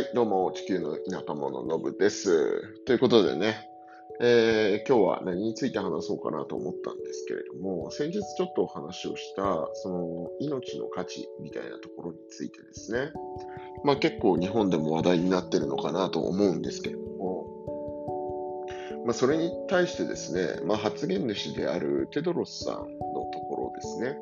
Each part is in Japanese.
はい、どうも、地球の田舎者のぶです。ということでね、えー、今日は何について話そうかなと思ったんですけれども、先日ちょっとお話をした、その命の価値みたいなところについてですね、まあ結構日本でも話題になってるのかなと思うんですけれども、まあそれに対してですね、まあ発言主であるテドロスさんのところですね、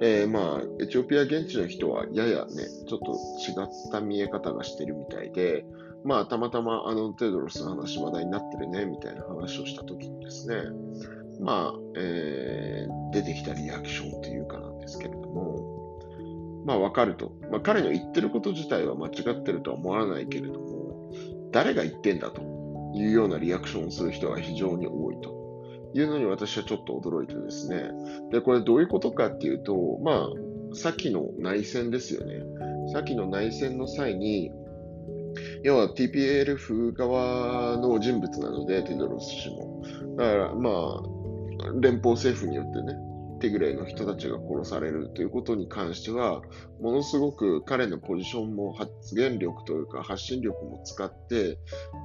えー、まあ、エチオピア現地の人はややね、ちょっと違った見え方がしてるみたいで、まあ、たまたまあのテドロスの話話題になってるね、みたいな話をしたときにですね、まあ、えー、出てきたリアクションというかなんですけれども、まあ、わかると。まあ、彼の言ってること自体は間違ってるとは思わないけれども、誰が言ってんだというようなリアクションをする人が非常に多いと。いうのに私はちょっと驚いてですね。で、これどういうことかっていうと、まあ、さっきの内戦ですよね。さっきの内戦の際に、要は TPLF 側の人物なので、テドロス氏も。だから、まあ、連邦政府によってね、テグレイの人たちが殺されるということに関しては、ものすごく彼のポジションも発言力というか発信力も使って、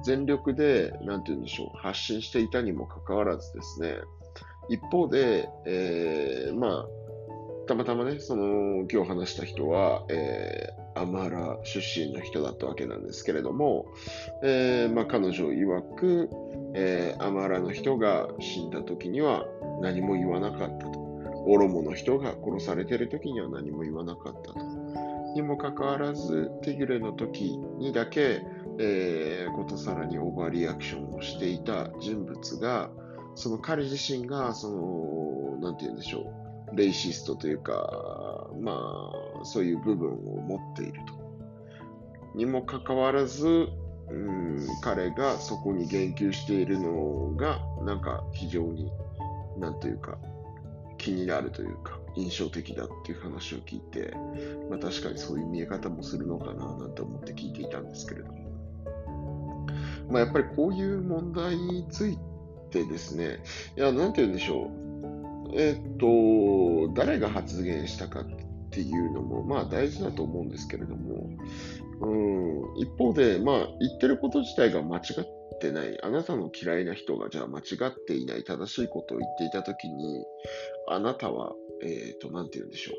全力で、なんて言うんでしょう、発信していたにもかかわらずですね、一方で、えー、まあ、たまたまね、その、今日話した人は、えー、アマラ出身の人だったわけなんですけれども、えー、まあ、彼女曰く、えー、アマラの人が死んだ時には何も言わなかったと。オロモの人が殺されてる時には何も言わなかったと。にもかかわらず、テグレの時にだけ、えー、ことさらにオーバーリアクションをしていた人物が、その彼自身が、その、なんて言うんでしょう、レイシストというか、まあ、そういう部分を持っていると。にもかかわらず、うん、彼がそこに言及しているのが、なんか非常に、なんというか、気になるというか、印象的だっていう話を聞いて、まあ、確かにそういう見え方もするのかななんて思って聞いていたんですけれども、まあ、やっぱりこういう問題についてですね、いや、なんて言うんでしょう、えっと、誰が発言したかっていうのも、まあ大事だと思うんですけれども、うん、一方で、まあ言ってること自体が間違ってない、あなたの嫌いな人がじゃあ間違っていない正しいことを言っていたときに、あなたは、えっ、ー、と、なんて言うんでしょう。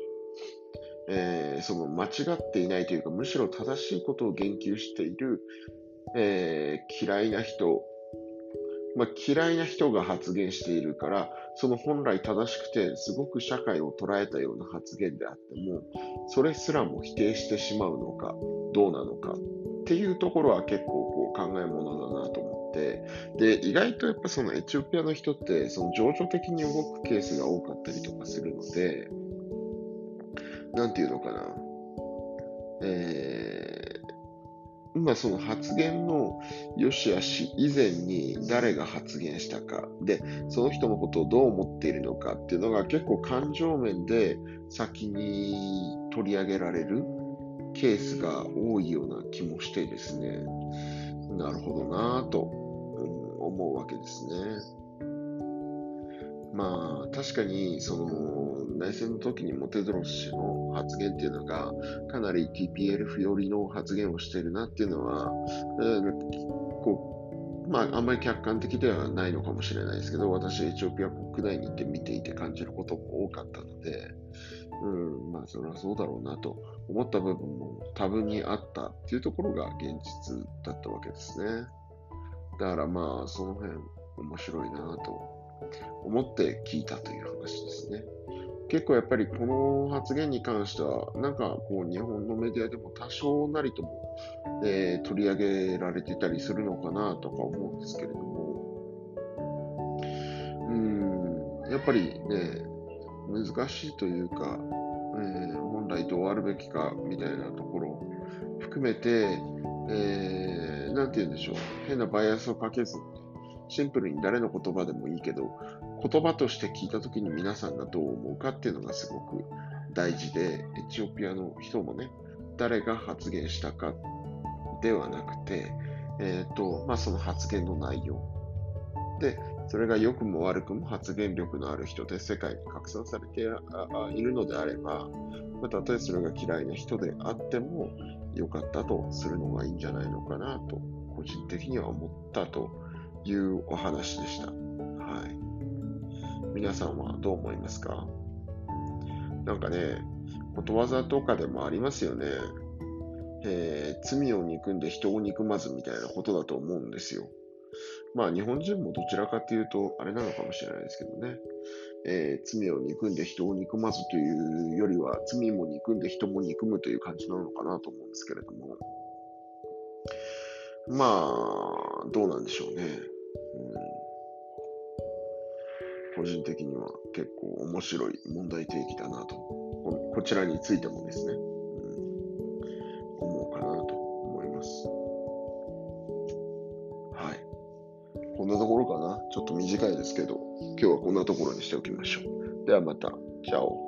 えー、その間違っていないというか、むしろ正しいことを言及している、えー、嫌いな人、まあ、嫌いな人が発言しているから、その本来正しくて、すごく社会を捉えたような発言であっても、それすらも否定してしまうのか、どうなのかっていうところは結構こう考え物だなとて、で、意外とやっぱそのエチオピアの人って、その情緒的に動くケースが多かったりとかするので、なんていうのかな、えー、今その発言の良し悪し以前に誰が発言したか、で、その人のことをどう思っているのかっていうのが結構感情面で先に取り上げられるケースが多いような気もしてですね、なるほどなと。思うわけですね。まあ、確かに、その、内戦の時にモテドロス氏の発言っていうのが、かなり TPLF 寄りの発言をしているなっていうのは、えー、こう、まあ、あんまり客観的ではないのかもしれないですけど、私、エチオピア国内に行って見ていて感じることも多かったので、うん、まあ、それはそうだろうなと思った部分も多分にあったっていうところが現実だったわけですね。だからまあ、その辺面白いなと思って聞いたという話ですね。結構やっぱりこの発言に関しては、なんかこう日本のメディアでも多少なりとも、えー、取り上げられてたりするのかなとか思うんですけれども、うん、やっぱりね、難しいというか、えー、本来どうあるべきかみたいなところ含めて、えー、なんて言うんでしょう、変なバイアスをかけずに、シンプルに誰の言葉でもいいけど、言葉として聞いたときに皆さんがどう思うかっていうのがすごく大事で、エチオピアの人もね、誰が発言したかではなくて、えっ、ー、と、まあ、その発言の内容。で、それが良くも悪くも発言力のある人で世界に拡散されているのであれば、まあ、たとえそれが嫌いな人であっても、良かったとするのがいいんじゃないのかなと、個人的には思ったというお話でした。はい。皆さんはどう思いますか？なんかね、ことわざとかでもありますよね。えー、罪を憎んで人を憎まずみたいなことだと思うんですよ。まあ日本人もどちらかというとあれなのかもしれないですけどね。えー、罪を憎んで人を憎まずというよりは罪も憎んで人も憎むという感じなのかなと思うんですけれども。まあ、どうなんでしょうね。うん、個人的には結構面白い問題提起だなと。こちらについてもですね。こんなところかな？ちょっと短いですけど、今日はこんなところにしておきましょう。ではまた。チャオ。